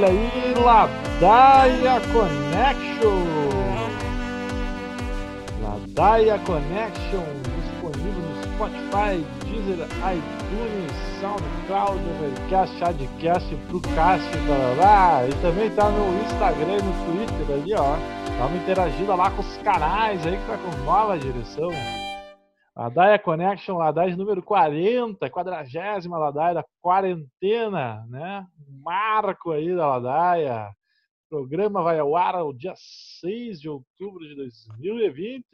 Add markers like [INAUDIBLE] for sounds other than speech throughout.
Olha aí, Ladaia Connection. Ladaia Connection disponível no Spotify, Deezer, iTunes, SoundCloud, Overcast, Shadcast, Procast, blá, e também tá no Instagram e no Twitter ali, ó. Dá uma interagida lá com os canais aí que tá com nova direção. Ladaia Connection, Ladaia número 40, quadragésima Ladaia da quarentena, né? Marco aí da Ladaia. O programa vai ao ar no dia 6 de outubro de 2020.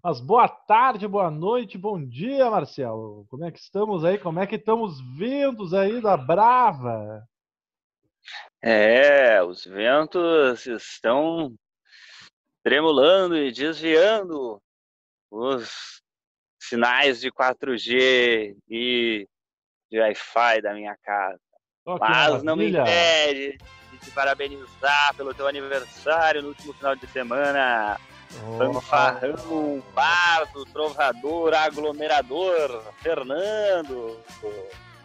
Mas boa tarde, boa noite, bom dia, Marcelo. Como é que estamos aí? Como é que estamos ventos aí da Brava? É, os ventos estão tremulando e desviando os sinais de 4G e de Wi-Fi da minha casa. Oh, Mas não me impede de te parabenizar pelo teu aniversário no último final de semana. Oh. Fanfarrão, bardo, trovador, aglomerador, Fernando.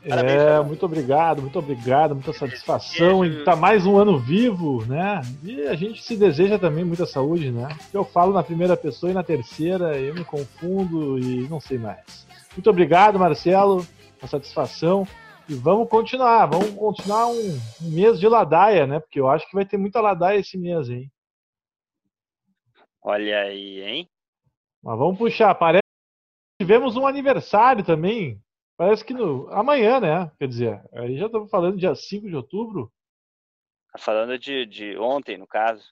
Parabéns, é, muito obrigado, muito obrigado, muita satisfação em estar mais um ano vivo, né? E a gente se deseja também muita saúde, né? Eu falo na primeira pessoa e na terceira, eu me confundo e não sei mais. Muito obrigado, Marcelo, uma satisfação. E vamos continuar, vamos continuar um, um mês de ladaia, né? Porque eu acho que vai ter muita ladaia esse mês, hein? Olha aí, hein? Mas vamos puxar. Parece que tivemos um aniversário também Parece que no, amanhã, né? Quer dizer, aí já estamos falando dia 5 de outubro. Tá falando de, de ontem, no caso.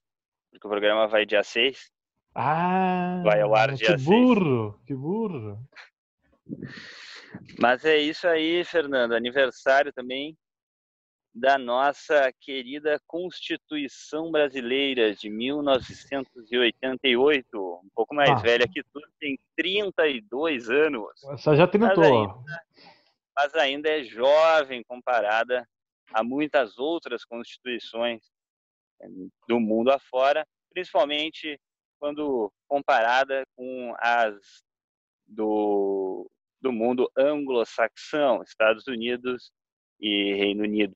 Porque o programa vai dia 6. Ah, vai ao ar dia que burro, 6. que burro. Mas é isso aí, Fernando. Aniversário também da nossa querida Constituição Brasileira de 1988, um pouco mais ah. velha que tu, tem 32 anos. Essa já tentou. Ainda, mas ainda é jovem comparada a muitas outras constituições eh, do mundo afora, principalmente quando comparada com as do, do mundo anglo-saxão, Estados Unidos e Reino Unido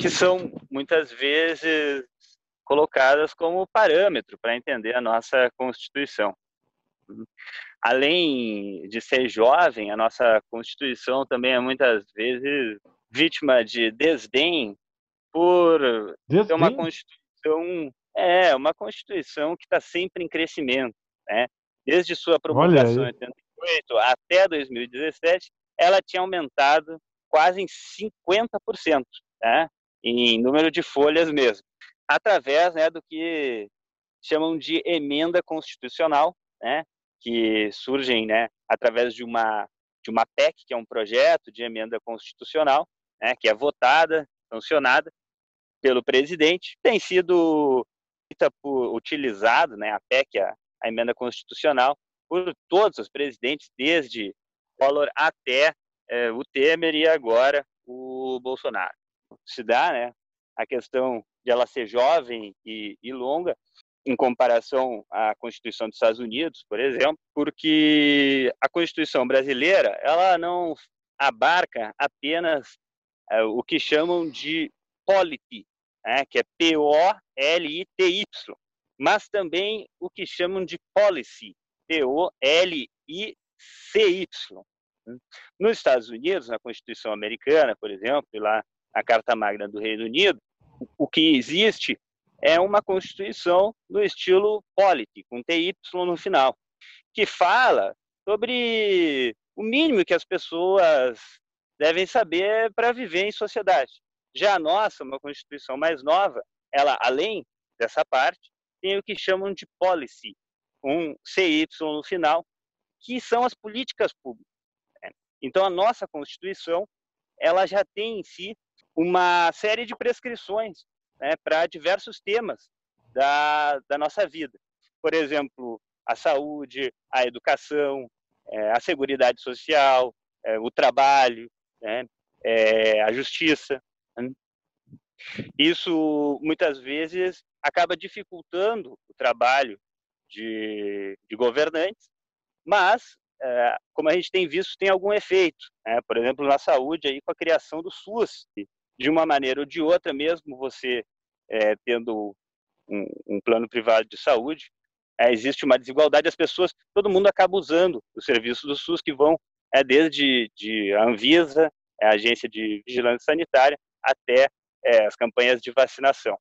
que são muitas vezes colocadas como parâmetro para entender a nossa Constituição. Além de ser jovem, a nossa Constituição também é muitas vezes vítima de desdém por desdém? ter uma Constituição é uma Constituição que está sempre em crescimento, né? Desde sua promulgação em 88 até 2017, ela tinha aumentado quase em 50% né, em número de folhas mesmo, através né, do que chamam de emenda constitucional, né, que surgem né, através de uma, de uma PEC, que é um projeto de emenda constitucional, né, que é votada, sancionada pelo presidente, tem sido utilizado, né, a PEC, a, a emenda constitucional, por todos os presidentes, desde Collor até é, o Temer e agora o Bolsonaro se dá, né? A questão de ela ser jovem e, e longa, em comparação à Constituição dos Estados Unidos, por exemplo, porque a Constituição brasileira ela não abarca apenas é, o que chamam de polity, né, que é P-O-L-I-T-Y, mas também o que chamam de policy, P-O-L-I-C-Y. Nos Estados Unidos, na Constituição americana, por exemplo, e lá a Carta Magna do Reino Unido, o que existe é uma constituição no estilo polity, com TY no final, que fala sobre o mínimo que as pessoas devem saber para viver em sociedade. Já a nossa, uma constituição mais nova, ela, além dessa parte, tem o que chamam de policy, um CY no final, que são as políticas públicas. Né? Então, a nossa Constituição, ela já tem em si uma série de prescrições né, para diversos temas da, da nossa vida. Por exemplo, a saúde, a educação, é, a segurança social, é, o trabalho, né, é, a justiça. Né? Isso, muitas vezes, acaba dificultando o trabalho de, de governantes, mas, é, como a gente tem visto, tem algum efeito. Né? Por exemplo, na saúde, aí, com a criação do SUS, de uma maneira ou de outra, mesmo você é, tendo um, um, plano privado de saúde, é, existe uma desigualdade. As pessoas, todo mundo acaba usando os serviços do SUS que vão é, desde de a Anvisa, é, a agência de vigilância sanitária, até é, as campanhas de vacinação.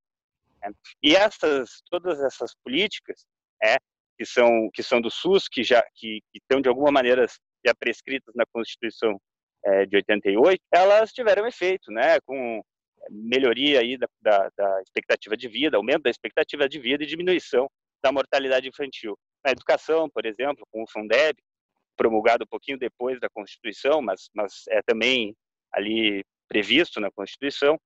Né? E essas, todas essas políticas, é, que são que são do SUS, que já que, que estão de alguma maneira já prescritas na Constituição é, de 88, elas tiveram efeito, né, com melhoria aí da, da, da, expectativa de vida, aumento da expectativa de vida e diminuição da mortalidade infantil. Na educação, por exemplo, com o Fundeb, promulgado um pouquinho depois da Constituição, mas, mas é também ali previsto na Constituição,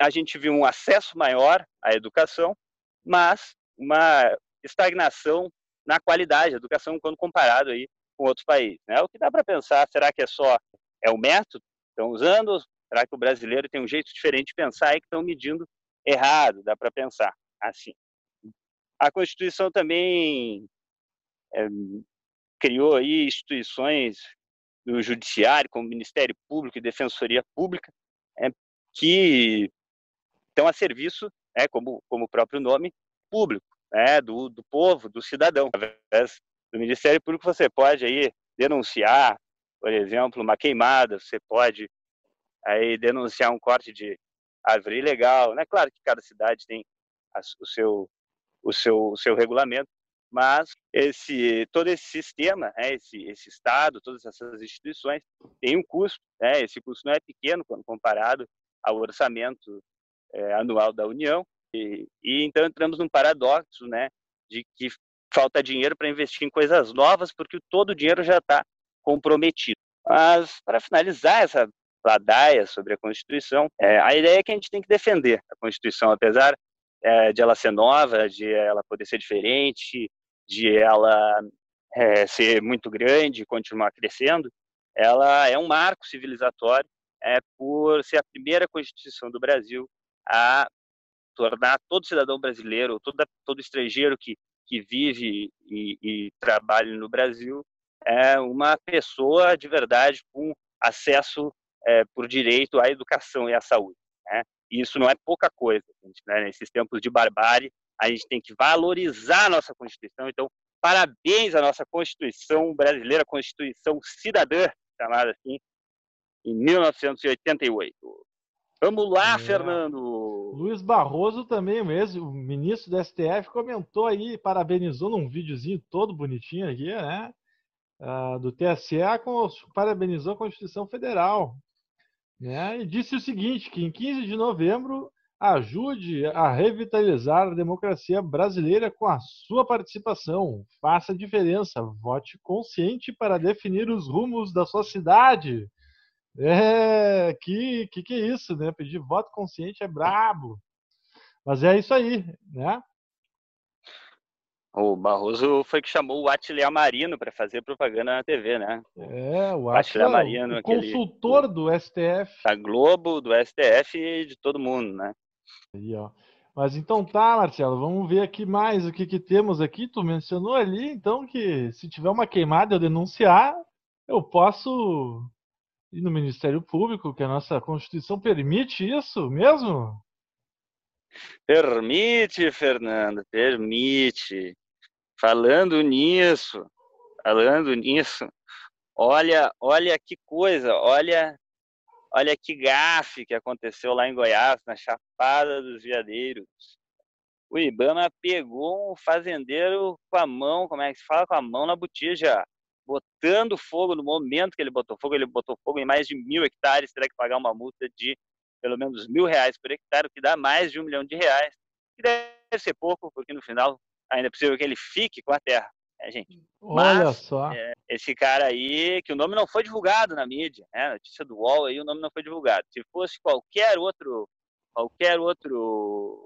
a gente viu um acesso maior à educação, mas uma estagnação na qualidade da educação quando comparado aí com outros países. Né? O que dá para pensar, será que é só é o método estão usando? Será que o brasileiro tem um jeito diferente de pensar e que estão medindo errado? Dá para pensar assim. A Constituição também é, criou aí instituições do judiciário, como Ministério Público e Defensoria Pública, é, que estão a serviço, é, como, como o próprio nome, público, é, do, do povo, do cidadão. Através do Ministério Público você pode aí denunciar, por exemplo, uma queimada, você pode aí denunciar um corte de árvore ilegal, né? Claro que cada cidade tem o seu o seu o seu regulamento, mas esse todo esse sistema, né, esse esse estado, todas essas instituições têm um custo, né? Esse custo não é pequeno quando comparado ao orçamento é, anual da União e, e, então entramos num paradoxo, né, de que falta dinheiro para investir em coisas novas porque todo o dinheiro já está comprometido. Mas para finalizar essa ladaia sobre a Constituição, é, a ideia é que a gente tem que defender a Constituição, apesar é, de ela ser nova, de ela poder ser diferente, de ela é, ser muito grande e continuar crescendo, ela é um marco civilizatório é, por ser a primeira Constituição do Brasil a tornar todo cidadão brasileiro, todo, todo estrangeiro que, que vive e, e trabalha no Brasil, é uma pessoa de verdade com acesso é, por direito à educação e à saúde. Né? E isso não é pouca coisa. Gente, né? Nesses tempos de barbárie, a gente tem que valorizar a nossa Constituição. Então, parabéns à nossa Constituição brasileira, Constituição cidadã, chamada assim, em 1988. Vamos lá, é. Fernando. Luiz Barroso também mesmo, o ministro do STF, comentou aí, parabenizou num videozinho todo bonitinho aqui, né? Uh, do TSE, com, parabenizou a Constituição Federal. Né? E disse o seguinte, que em 15 de novembro ajude a revitalizar a democracia brasileira com a sua participação. Faça diferença, vote consciente para definir os rumos da sua cidade. É, que, que que é isso, né? Pedir voto consciente é brabo. Mas é isso aí, né? O Barroso foi que chamou o Atila Marino para fazer propaganda na TV, né? É, o Atila Marino, o aquele, consultor do STF. Da Globo, do STF e de todo mundo, né? Aí, ó. Mas então tá, Marcelo, vamos ver aqui mais o que, que temos aqui. Tu mencionou ali, então, que se tiver uma queimada eu denunciar, eu posso e no Ministério Público, que a nossa Constituição permite isso mesmo? Permite, Fernando, permite. Falando nisso, falando nisso, olha, olha que coisa, olha, olha que gafe que aconteceu lá em Goiás, na Chapada dos Veadeiros. O Ibama pegou um fazendeiro com a mão, como é que se fala, com a mão na botija botando fogo no momento que ele botou fogo, ele botou fogo em mais de mil hectares, terá que pagar uma multa de pelo menos mil reais por hectare, o que dá mais de um milhão de reais, que deve ser pouco, porque no final ainda é possível que ele fique com a terra, né, gente? Olha Mas, só. É, esse cara aí, que o nome não foi divulgado na mídia, né? Notícia do UOL aí, o nome não foi divulgado. Se fosse qualquer outro, qualquer outro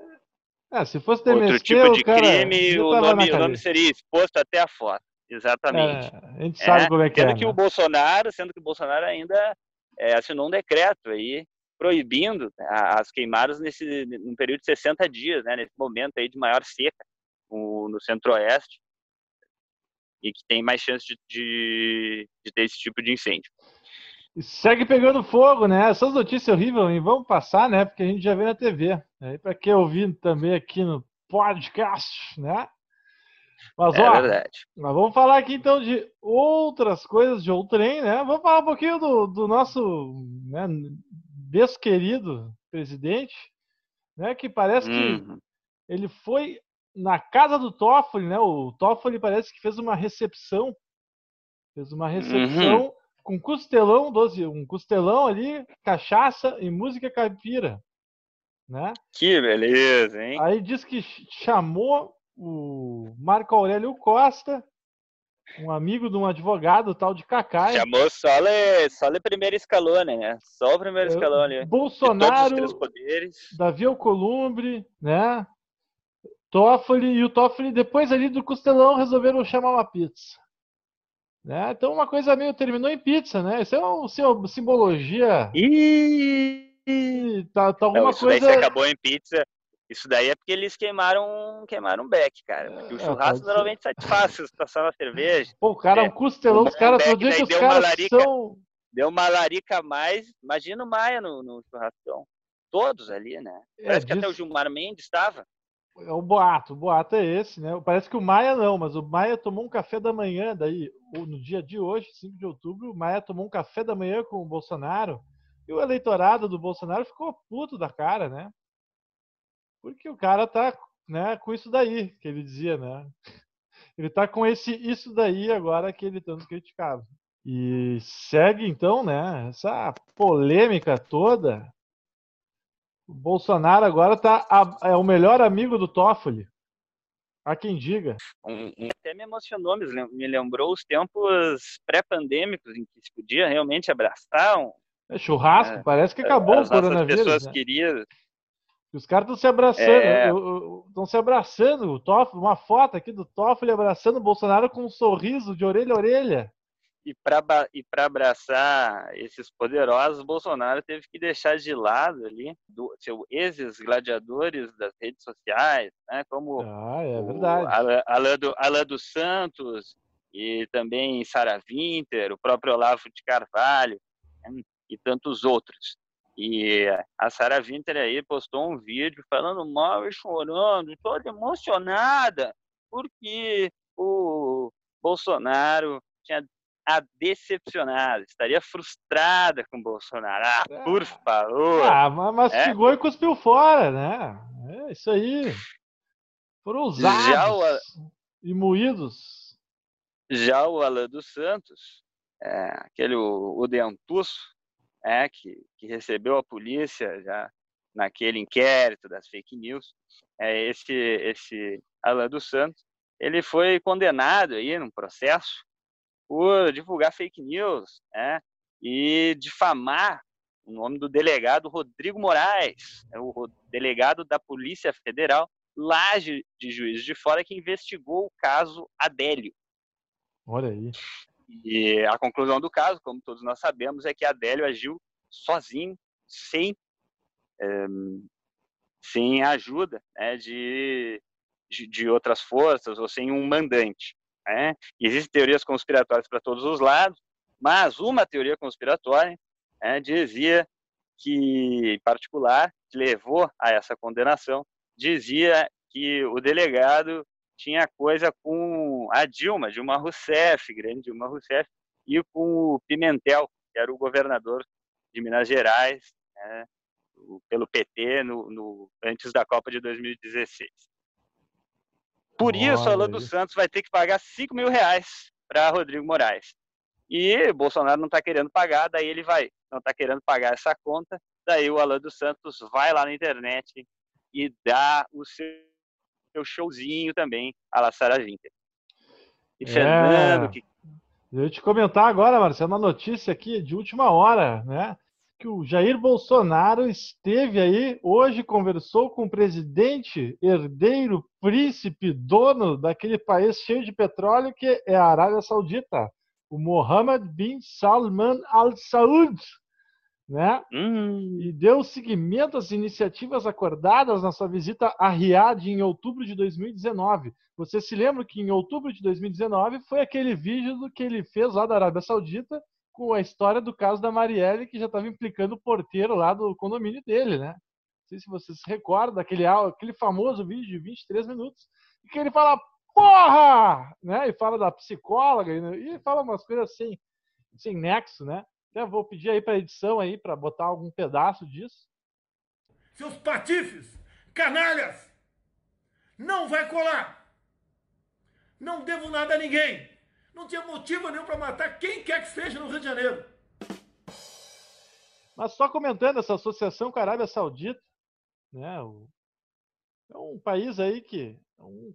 é, se fosse outro tipo de cara, crime, o nome, o nome seria exposto até a foto. Exatamente. É, a gente sabe é, como é que sendo é. que né? o Bolsonaro, sendo que o Bolsonaro ainda é, assinou um decreto aí proibindo as queimadas nesse num período de 60 dias, né, nesse momento aí de maior seca no, no centro-oeste e que tem mais chance de, de, de, ter esse tipo de incêndio. Segue pegando fogo, né? Essas notícias horríveis, hein? Vamos passar, né? Porque a gente já vê na TV. Aí para quem ouvindo também aqui no podcast, né? Mas, é ó, verdade. Mas vamos falar aqui então de outras coisas de outrem, né? Vamos falar um pouquinho do, do nosso né, desquerido presidente, né? Que parece uhum. que ele foi na casa do Toffoli, né? O Toffoli parece que fez uma recepção, fez uma recepção uhum. com costelão, 12, um costelão ali, cachaça e música caipira, né? Que beleza, hein? Aí diz que chamou o Marco Aurélio Costa, um amigo de um advogado, tal de Cacai. Chamou só le, só le primeiro escalão, né? Só o primeiro é, escalão ali. Bolsonaro, Davi Alcolumbre, né? Toffoli e o Toffoli, depois ali do Costelão, resolveram chamar uma pizza. Né? Então, uma coisa meio terminou em pizza, né? Isso é uma simbologia. E tá, tá alguma Não, isso coisa. Daí acabou em pizza. Isso daí é porque eles queimaram, queimaram um beck, cara. Porque o é, churrasco normalmente satisfaz a situação na cerveja. Pô, o cara, é um costelão, os caras, todo dia que os caras larica, são... Deu uma larica a mais, imagina o Maia no, no churrascão. Todos ali, né? É, Parece que até o Gilmar Mendes estava. É o boato, o boato é esse, né? Parece que o Maia não, mas o Maia tomou um café da manhã, daí, no dia de hoje, 5 de outubro, o Maia tomou um café da manhã com o Bolsonaro, e o eleitorado do Bolsonaro ficou puto da cara, né? Porque o cara tá, né, com isso daí, que ele dizia, né? [LAUGHS] Ele tá com esse isso daí agora que ele tanto criticava. E segue então, né, essa polêmica toda Bolsonaro agora tá a, é o melhor amigo do Toffoli. Há quem diga. Até me emocionou, me lembrou os tempos pré-pandêmicos em que se podia realmente abraçar. Um, é churrasco, é, parece que acabou as o coronavírus. As pessoas né? queriam. Os caras estão se abraçando, estão é... se abraçando. O Toffoli, uma foto aqui do Toffoli abraçando o Bolsonaro com um sorriso de orelha a orelha e para e abraçar esses poderosos, Bolsonaro teve que deixar de lado ali do, seu ex-gladiadores das redes sociais, né, como ah, é verdade. o Alain, do, dos Santos e também Sara Winter, o próprio Olavo de Carvalho né, e tantos outros. E a Sara Winter aí postou um vídeo falando mal e chorando, toda emocionada, porque o Bolsonaro tinha a decepcionada, estaria frustrada com o Bolsonaro. Ah, é. por favor. Ah, mastigou é. e cuspiu fora, né? É isso aí. Foram usados e moídos. Já o Alan dos Santos, é, aquele o, o Dentuço, é, que, que recebeu a polícia já naquele inquérito das fake news, é, esse, esse Alan dos Santos, ele foi condenado aí num processo por divulgar fake news né, e difamar o nome do delegado Rodrigo Moraes, é o delegado da Polícia Federal lá de, Juiz de Fora que investigou o caso Adélio. Olha aí. E a conclusão do caso, como todos nós sabemos, é que Adélio agiu sozinho, sem, é, sem ajuda né, de, de outras forças ou sem um mandante. Né? Existem teorias conspiratórias para todos os lados, mas uma teoria conspiratória né, dizia que, em particular, que levou a essa condenação, dizia que o delegado tinha coisa com a Dilma, Dilma Rousseff, grande Dilma Rousseff, e com o Pimentel, que era o governador de Minas Gerais, né, pelo PT no, no, antes da Copa de 2016. Por Olha isso, Alan dos Santos vai ter que pagar 5 mil reais para Rodrigo Moraes. E Bolsonaro não está querendo pagar, daí ele vai, não está querendo pagar essa conta, daí o Alan dos Santos vai lá na internet e dá o seu, showzinho também a La Sara Winter. E Fernando, é... que... Eu ia te comentar agora, Marcelo, uma notícia aqui de última hora, né? Que o Jair Bolsonaro esteve aí hoje, conversou com o presidente, herdeiro, príncipe, dono daquele país cheio de petróleo que é a Arábia Saudita, o Mohammed bin Salman Al Saud, né? Hum. E deu seguimento às iniciativas acordadas na sua visita a Riad em outubro de 2019. Você se lembra que em outubro de 2019 foi aquele vídeo que ele fez lá da Arábia Saudita com a história do caso da Marielle, que já estava implicando o porteiro lá do condomínio dele, né? Não sei se você se recorda daquele aquele famoso vídeo de 23 minutos, em que ele fala, porra! Né? E fala da psicóloga, e fala umas coisas assim, sem nexo, né? Até vou pedir aí para edição aí para botar algum pedaço disso. Seus patifes, canalhas, não vai colar. Não devo nada a ninguém. Não tinha motivo nenhum para matar quem quer que seja no Rio de Janeiro. Mas só comentando essa associação com a Arábia Saudita, né? É um país aí que é um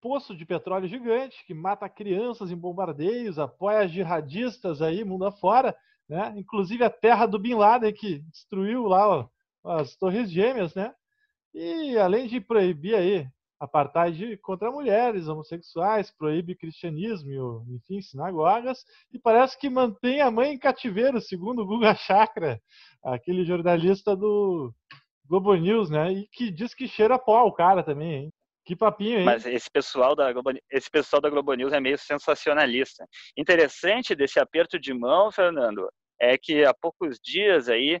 poço de petróleo gigante que mata crianças em bombardeios, apoia jihadistas aí mundo afora, né? Inclusive a terra do Bin Laden que destruiu lá ó, as Torres Gêmeas, né? E além de proibir aí apartheid contra mulheres, homossexuais, proíbe cristianismo, enfim, sinagogas, e parece que mantém a mãe em cativeiro, segundo o Guga Chakra, aquele jornalista do Globo News, né? E que diz que cheira pó o cara também, hein? Que papinho, hein? Mas esse pessoal da Globo, esse pessoal da Globo News é meio sensacionalista. Interessante desse aperto de mão, Fernando, é que há poucos dias aí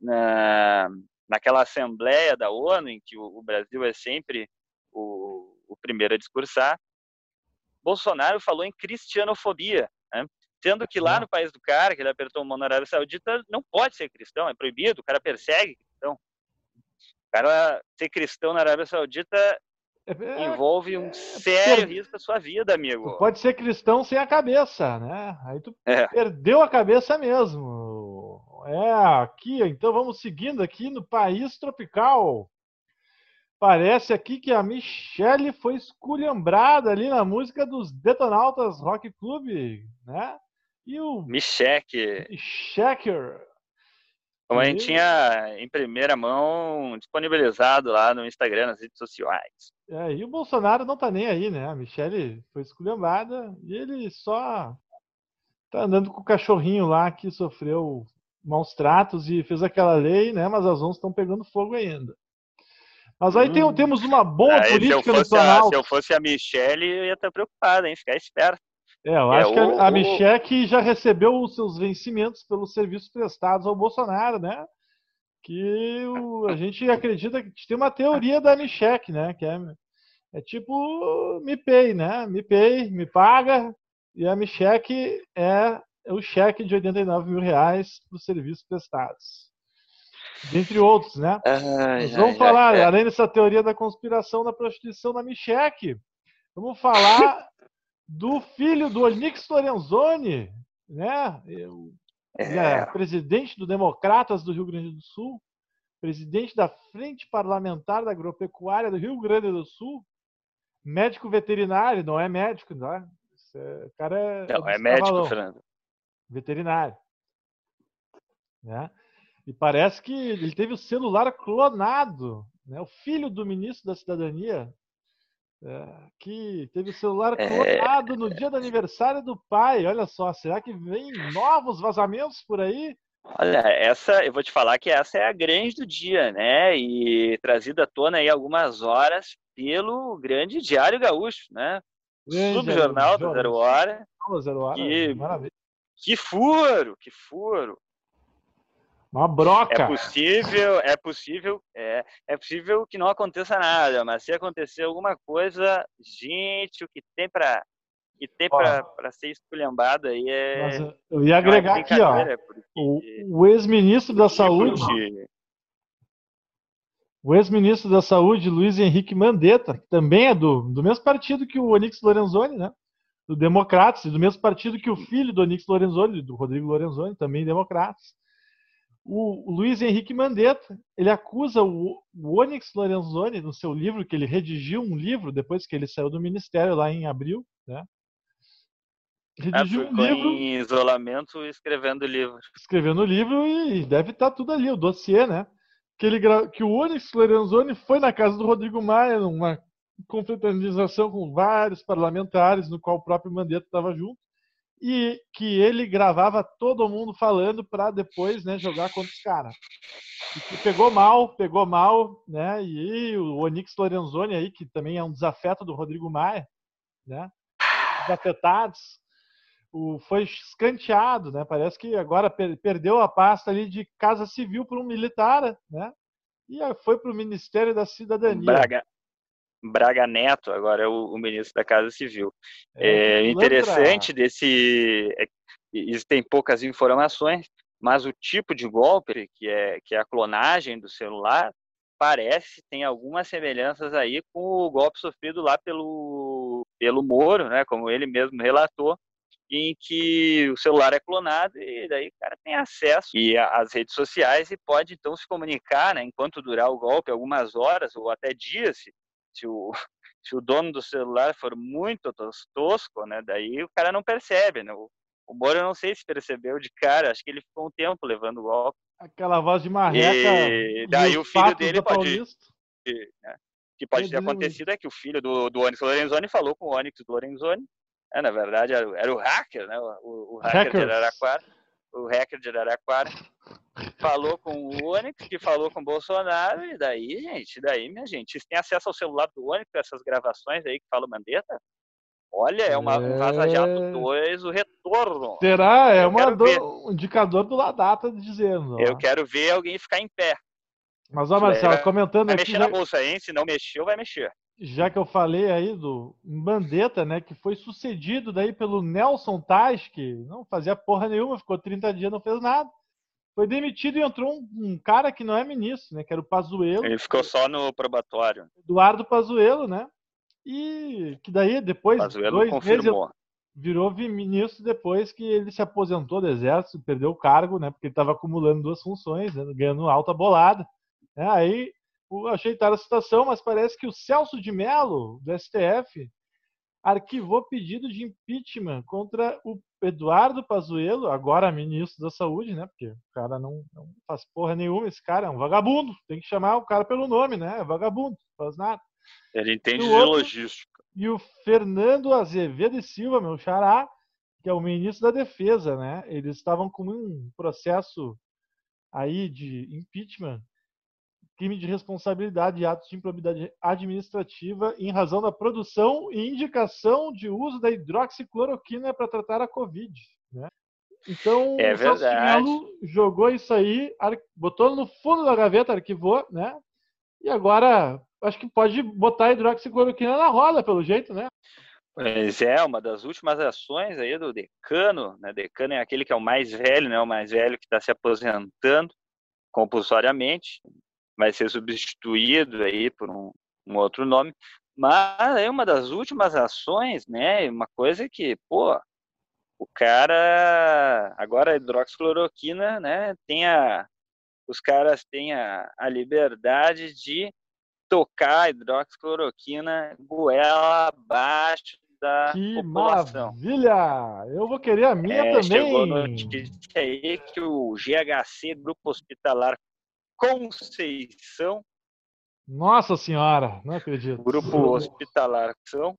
na, naquela assembleia da ONU em que o, o Brasil é sempre o, o primeiro a discursar, Bolsonaro falou em cristianofobia, né? sendo que lá no país do cara, que ele apertou o mão na Arábia Saudita, não pode ser cristão, é proibido, o cara persegue cristão. O cara ser cristão na Arábia Saudita é, é envolve um é, sério risco da sua vida, amigo. Tu pode ser cristão sem a cabeça, né? Aí tu é. perdeu a cabeça mesmo. É, aqui, então vamos seguindo aqui no país tropical. Parece aqui que a Michelle foi esculhambrada ali na música dos Detonautas Rock Club, né? E o Michek. Micheker. Como a gente tinha em primeira mão disponibilizado lá no Instagram, nas redes sociais. É, e o Bolsonaro não tá nem aí, né? A Michelle foi esculhambada e ele só tá andando com o cachorrinho lá que sofreu maus tratos e fez aquela lei, né? Mas as onças estão pegando fogo ainda. Mas aí tem, hum. temos uma boa aí, política no Planalto. Se eu fosse a Michelle, eu ia estar preocupado, hein? Ficar esperto. É, eu é, acho o, que a, a Michelle já recebeu os seus vencimentos pelos serviços prestados ao Bolsonaro, né? Que o, a gente acredita que tem uma teoria da Michelle, né? Que é, é tipo me pay, né? Me pay, me paga, e a Michelle é o cheque de 89 mil reais para os serviços prestados dentre outros, né? Ai, vamos ai, falar, ai, além dessa teoria da conspiração da prostituição na Micheque, vamos falar [LAUGHS] do filho do Onix Lorenzoni, né? Eu, é. é. presidente do Democratas do Rio Grande do Sul, presidente da Frente Parlamentar da Agropecuária do Rio Grande do Sul, médico veterinário, não é médico, não é? Esse cara é, não, é, é médico, Fernando. Veterinário. Né? E parece que ele teve o celular clonado. Né? O filho do ministro da Cidadania, é, que teve o celular é. clonado é... no dia do aniversário do pai. Olha só, será que vem novos vazamentos por aí? Olha, essa, eu vou te falar que essa é a grande do dia, né? E trazida à tona aí algumas horas pelo grande Diário Gaúcho, né? Grande Subjornal da Zero Hora. Zero Hora, que, maravilha. Que furo, que furo. Uma broca. É possível, é possível, é, é possível que não aconteça nada, mas se acontecer alguma coisa, gente, o que tem para que tem para ser esculhambado aí é. Mas eu ia agregar aqui, ó. O, o ex-ministro da Saúde. O ex-ministro da Saúde, Luiz Henrique Mandetta, que também é do, do mesmo partido que o Onix Lorenzoni, né? Do Democratas, do mesmo partido que o filho do Onix Lorenzoni, do Rodrigo Lorenzoni, também Democratas o Luiz Henrique Mandetta, ele acusa o, o Onyx Lorenzoni, no seu livro, que ele redigiu um livro depois que ele saiu do ministério lá em abril, né? Redigiu é, um livro. em isolamento escrevendo o livro. Escrevendo o livro e deve estar tá tudo ali, o dossiê, né? Que, ele, que o Onyx Lorenzoni foi na casa do Rodrigo Maia, numa confraternização com vários parlamentares, no qual o próprio Mandetta estava junto e que ele gravava todo mundo falando para depois né, jogar contra os caras. Pegou mal, pegou mal, né? E o Onix Lorenzoni aí, que também é um desafeto do Rodrigo Maia, né? Desafetados. o, foi escanteado, né? Parece que agora per, perdeu a pasta ali de Casa Civil para um militar, né? E foi para o Ministério da Cidadania. Braga, Braga Neto agora é o, o ministro da Casa Civil. É, é interessante desse, é, existem poucas informações, mas o tipo de golpe que é que é a clonagem do celular parece tem algumas semelhanças aí com o golpe sofrido lá pelo pelo Moro, né? Como ele mesmo relatou em que o celular é clonado e daí o cara tem acesso e às redes sociais e pode então se comunicar, né, enquanto durar o golpe, algumas horas ou até dias, se, o, [LAUGHS] se o dono do celular for muito tosco, né, daí o cara não percebe, né, o, o Moro eu não sei se percebeu de cara, acho que ele ficou um tempo levando o golpe. Aquela voz de marreca. E daí o filho dele pode... Né, que pode ter acontecido é que o filho do, do Onyx Lorenzoni falou com o Onyx Lorenzoni é, na verdade, era, era, o hacker, né? O, o hacker de Araraquara. O hacker de Araraquara falou com o Onyx, que falou com o Bolsonaro, e daí, gente, daí, minha gente, vocês têm acesso ao celular do Onyx, essas gravações aí que fala o Mandetta? Olha, é uma, um Vaza Jato 2, é. o retorno. Será? É do, um indicador do Ladata dizendo. Eu ó. quero ver alguém ficar em pé. Mas, ó, Marcelo, comentando vai aqui... Vai mexer na bolsa, hein? Se não mexeu, vai mexer já que eu falei aí do Bandeta, né, que foi sucedido daí pelo Nelson Tais, que não fazia porra nenhuma, ficou 30 dias, não fez nada. Foi demitido e entrou um, um cara que não é ministro, né, que era o Pazuello. Ele ficou só no probatório. Eduardo Pazuello, né? E que daí depois Pazuello dois confirmou. meses virou ministro depois que ele se aposentou do exército, perdeu o cargo, né, porque ele estava acumulando duas funções, né, ganhando alta bolada. É, aí ajeitar a situação, mas parece que o Celso de Mello, do STF, arquivou pedido de impeachment contra o Eduardo Pazuello, agora ministro da Saúde, né? Porque o cara não, não, faz porra nenhuma, esse cara é um vagabundo. Tem que chamar o cara pelo nome, né? É vagabundo, não faz nada. Ele entende de outro, logística. E o Fernando Azevedo e Silva, meu xará, que é o ministro da Defesa, né? Eles estavam com um processo aí de impeachment crime de responsabilidade e atos de improbidade administrativa em razão da produção e indicação de uso da hidroxicloroquina para tratar a Covid. Né? Então, é o Melo jogou isso aí, botou no fundo da gaveta, arquivou, né? E agora acho que pode botar a hidroxicloroquina na roda, pelo jeito, né? Pois é, uma das últimas ações aí do decano, né? Decano é aquele que é o mais velho, né? O mais velho que está se aposentando compulsoriamente, vai ser substituído aí por um, um outro nome. Mas é uma das últimas ações, né? Uma coisa que, pô, o cara agora a hidroxicloroquina, né? Tem a, os caras têm a, a liberdade de tocar a hidroxicloroquina goela abaixo da que população. maravilha! Eu vou querer a minha é, também. Chegou notícia aí que o GHC, Grupo Hospitalar Conceição. Nossa Senhora, não acredito. Grupo Hospitalar São.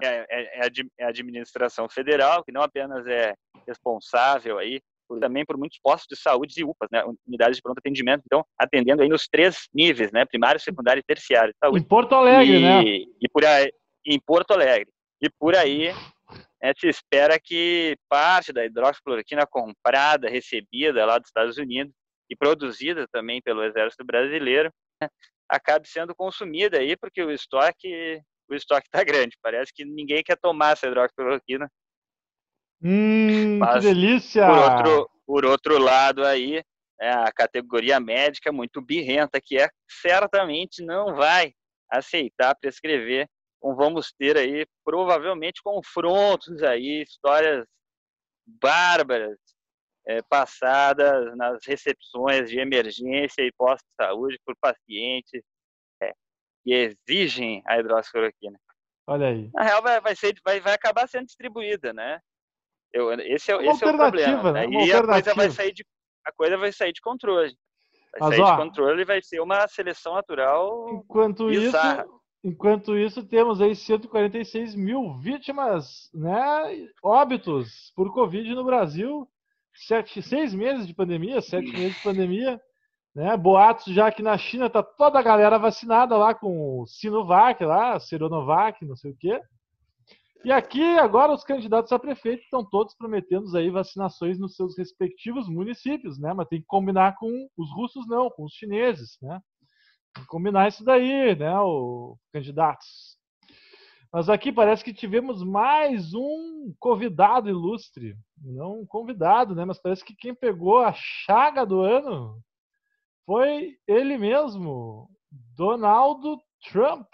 É, é, é, a administração federal, que não apenas é responsável aí, também por muitos postos de saúde e UPAs, né, unidades de pronto atendimento, então atendendo aí nos três níveis, né, primário, secundário e terciário de saúde. Em Porto Alegre, e, né? E por aí, em Porto Alegre. E por aí é, se espera que parte da hidroxicloroquina comprada, recebida lá dos Estados Unidos, e produzida também pelo Exército Brasileiro, né, acabe sendo consumida aí, porque o estoque o estoque está grande. Parece que ninguém quer tomar essa hidroxicloroquina. Hum, Mas, que delícia! Por outro, por outro lado aí, é a categoria médica muito birrenta, que é certamente não vai aceitar prescrever. Então vamos ter aí provavelmente confrontos aí, histórias bárbaras é, passadas nas recepções de emergência e pós-saúde por pacientes é, que exigem a hidroxicloroquina. Olha aí. Na real, vai, vai, ser, vai, vai acabar sendo distribuída, né? Eu, esse é, esse é o problema. Né? E a coisa, vai sair de, a coisa vai sair de controle. Vai Mas, sair ó, de controle e vai ser uma seleção natural enquanto bizarra. Isso, enquanto isso, temos aí 146 mil vítimas, né? Óbitos por Covid no Brasil sete, seis meses de pandemia, sete meses de pandemia, né? Boatos já que na China tá toda a galera vacinada lá com o Sinovac lá, Seronovac, não sei o quê. E aqui, agora, os candidatos a prefeito estão todos prometendo aí vacinações nos seus respectivos municípios, né? Mas tem que combinar com os russos, não, com os chineses, né? Tem que combinar isso daí, né, os candidatos. Mas aqui parece que tivemos mais um convidado ilustre. Não um convidado, né? Mas parece que quem pegou a chaga do ano foi ele mesmo, Donaldo Trump.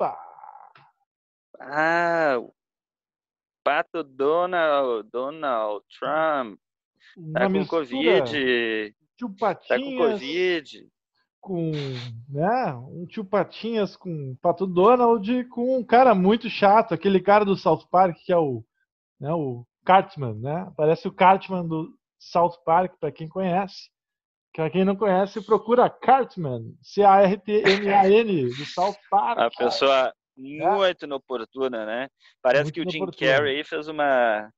Ah, Pato Donald, Donald Trump. Tá com Covid. Tio Patinhas, tá com Covid. Com, né, um tio Patinhas com Pato Donald com um cara muito chato, aquele cara do South Park que é o, né, o Cartman, né? Parece o Cartman do South Park, para quem conhece. Para quem não conhece, procura Cartman, C-A-R-T-M-A-N, do South Park. A pessoa é. muito inoportuna, né? Parece muito que o Jim Carrey fez uma.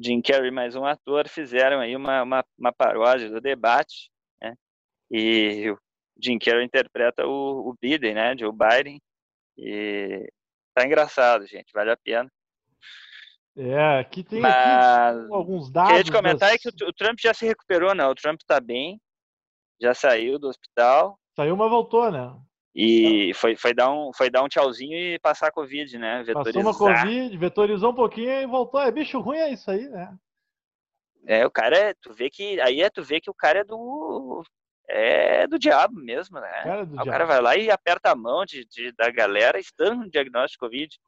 Jim Carrey mais um ator fizeram aí uma, uma, uma paródia do debate? E o Jim Carrey interpreta o, o Biden, né? Joe Biden. E tá engraçado, gente, vale a pena. É, aqui tem Mas... aqui alguns dados. Queria te comentar das... é que o, o Trump já se recuperou, né? O Trump tá bem, já saiu do hospital. Saiu, mas voltou, né? E foi, foi, dar um, foi dar um tchauzinho e passar a Covid, né? Vetorizar. Passou uma Covid, vetorizou um pouquinho e voltou. É bicho ruim, é isso aí, né? É, o cara é. Tu vê que. Aí é tu vê que o cara é do. É do diabo mesmo, né? Cara é o cara vai lá e aperta a mão de, de da galera estando no diagnóstico Covid.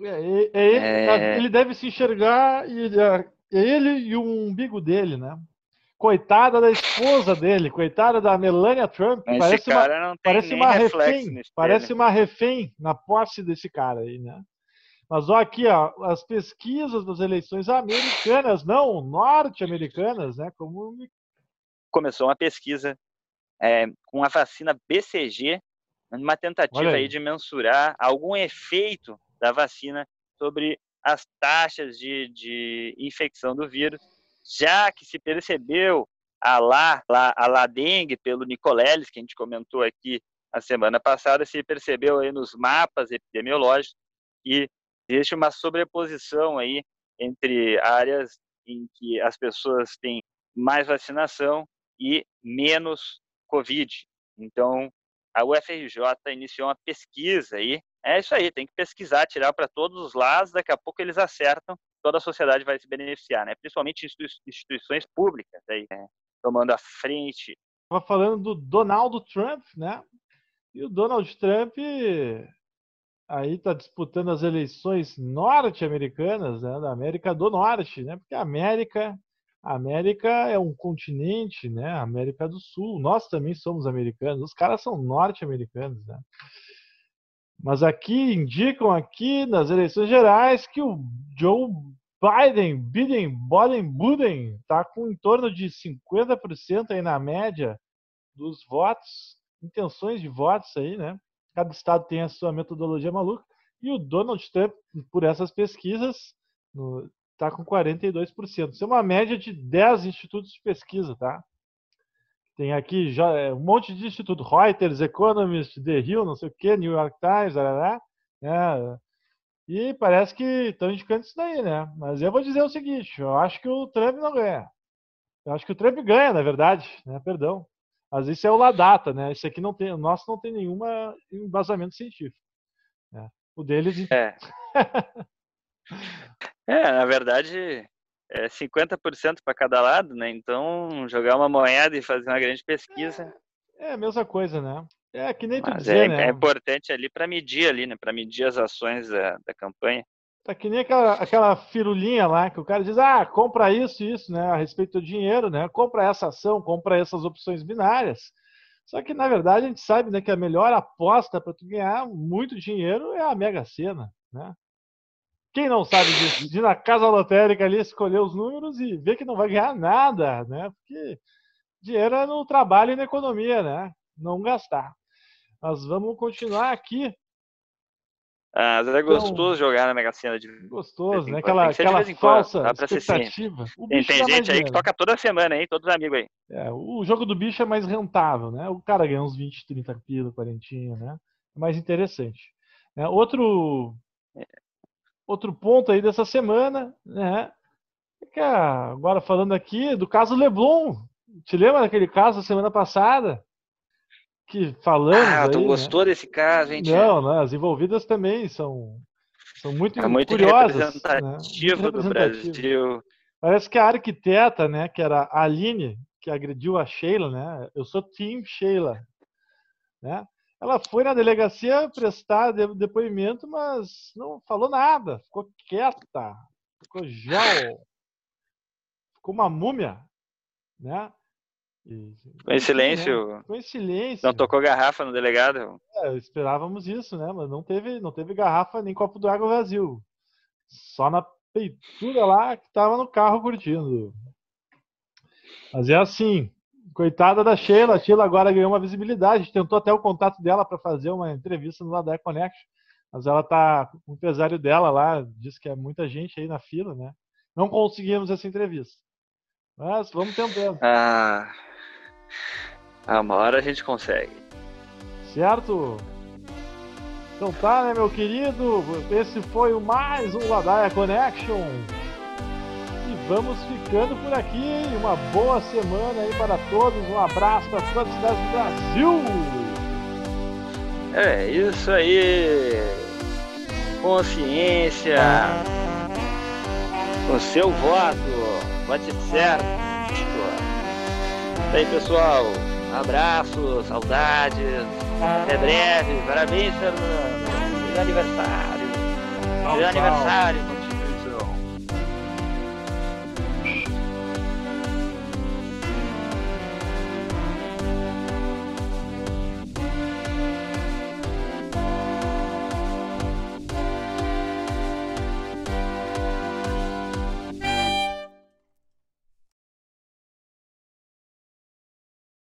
É, é ele, é... ele deve se enxergar e é ele e o umbigo dele, né? Coitada da esposa dele, coitada da Melania Trump. Esse parece uma, parece uma refém. Parece uma refém na posse desse cara aí, né? Mas olha aqui, ó, as pesquisas das eleições americanas, não norte-americanas, né? Como começou uma pesquisa é, com a vacina BCG, numa tentativa aí. aí de mensurar algum efeito da vacina sobre as taxas de, de infecção do vírus já que se percebeu a lá, a lá dengue pelo Nicoleles, que a gente comentou aqui a semana passada, se percebeu aí nos mapas epidemiológicos que existe uma sobreposição aí entre áreas em que as pessoas têm mais vacinação e menos Covid. Então, a UFRJ iniciou uma pesquisa aí. É isso aí, tem que pesquisar, tirar para todos os lados, daqui a pouco eles acertam toda a sociedade vai se beneficiar, né? Principalmente instituições públicas aí, né? tomando a frente. Estava falando do Donald Trump, né? E o Donald Trump aí está disputando as eleições norte-americanas, né? Da América do Norte, né? Porque a América, a América é um continente, né? A América do Sul. Nós também somos americanos. Os caras são norte-americanos, né? Mas aqui indicam aqui nas eleições gerais que o Joe Biden, Biden, Biden, Biden está com em torno de 50% aí na média dos votos, intenções de votos aí, né? Cada estado tem a sua metodologia maluca. E o Donald Trump, por essas pesquisas, está com 42%. Isso é uma média de 10 institutos de pesquisa, tá? Tem aqui já é, um monte de instituto, Reuters, Economist, The Hill, não sei o que, New York Times, né? E parece que estão indicando isso daí, né? Mas eu vou dizer o seguinte, eu acho que o Trump não ganha. Eu acho que o Trump ganha, na verdade, né? Perdão. Mas isso é o Ladata, né? Isso aqui não tem, o nosso não tem nenhum embasamento científico. Né? O deles. É. [LAUGHS] é, na verdade, é 50% para cada lado, né? Então, jogar uma moeda e fazer uma grande pesquisa. É, é a mesma coisa, né? É que nem tu Mas dizer, é, né? é importante ali para medir ali, né? Para medir as ações da, da campanha. Tá que nem aquela, aquela firulinha lá que o cara diz, ah, compra isso e isso, né? A respeito do dinheiro, né? Compra essa ação, compra essas opções binárias. Só que, na verdade, a gente sabe né, que a melhor aposta para tu ganhar muito dinheiro é a Mega Sena, né? Quem não sabe disso? De ir na casa lotérica ali, escolher os números e ver que não vai ganhar nada, né? Porque dinheiro é no trabalho e na economia, né? Não gastar. Mas vamos continuar aqui. Ah, é então, gostoso jogar na Mega Sena de Gostoso, né? Aquela, aquela falsa expectativa. Tem, tem gente aí que toca toda semana, hein? Todos os amigos aí. É, o jogo do bicho é mais rentável, né? O cara ganha uns 20, 30 pila, 40, né? É mais interessante. É, outro outro ponto aí dessa semana, né? Agora falando aqui do caso Leblon. Te lembra daquele caso da semana passada? Que falamos. Ah, tu aí, gostou né? desse caso, hein? Não, né? As envolvidas também são, são muito, é muito curiosas. Representativo né? muito do Brasil. Parece que a arquiteta, né, que era a Aline, que agrediu a Sheila, né? Eu sou Team Sheila, né? Ela foi na delegacia prestar depoimento, mas não falou nada, ficou quieta, ficou gel, ficou uma múmia, né? E, foi em silêncio. Né? Foi em silêncio. Não tocou garrafa no delegado? É, esperávamos isso, né? Mas não teve, não teve garrafa nem copo d'água vazio. Só na peitura lá que tava no carro curtindo. Mas é assim, coitada da Sheila. A Sheila agora ganhou uma visibilidade. A gente tentou até o contato dela para fazer uma entrevista no Ladar Connection. Mas ela tá com o empresário dela lá, diz que é muita gente aí na fila, né? Não conseguimos essa entrevista. Mas vamos tentando. Ah, uma hora a gente consegue. Certo? Então tá, né, meu querido? Esse foi o mais um Ladaia Connection. Vamos ficando por aqui. Uma boa semana aí para todos. Um abraço para todas as cidades do Brasil. É isso aí. Consciência. Com seu voto. Vote certo. E aí, pessoal. Abraços, saudades. Até breve. Parabéns, Fernando. Feliz aniversário. Feliz aniversário.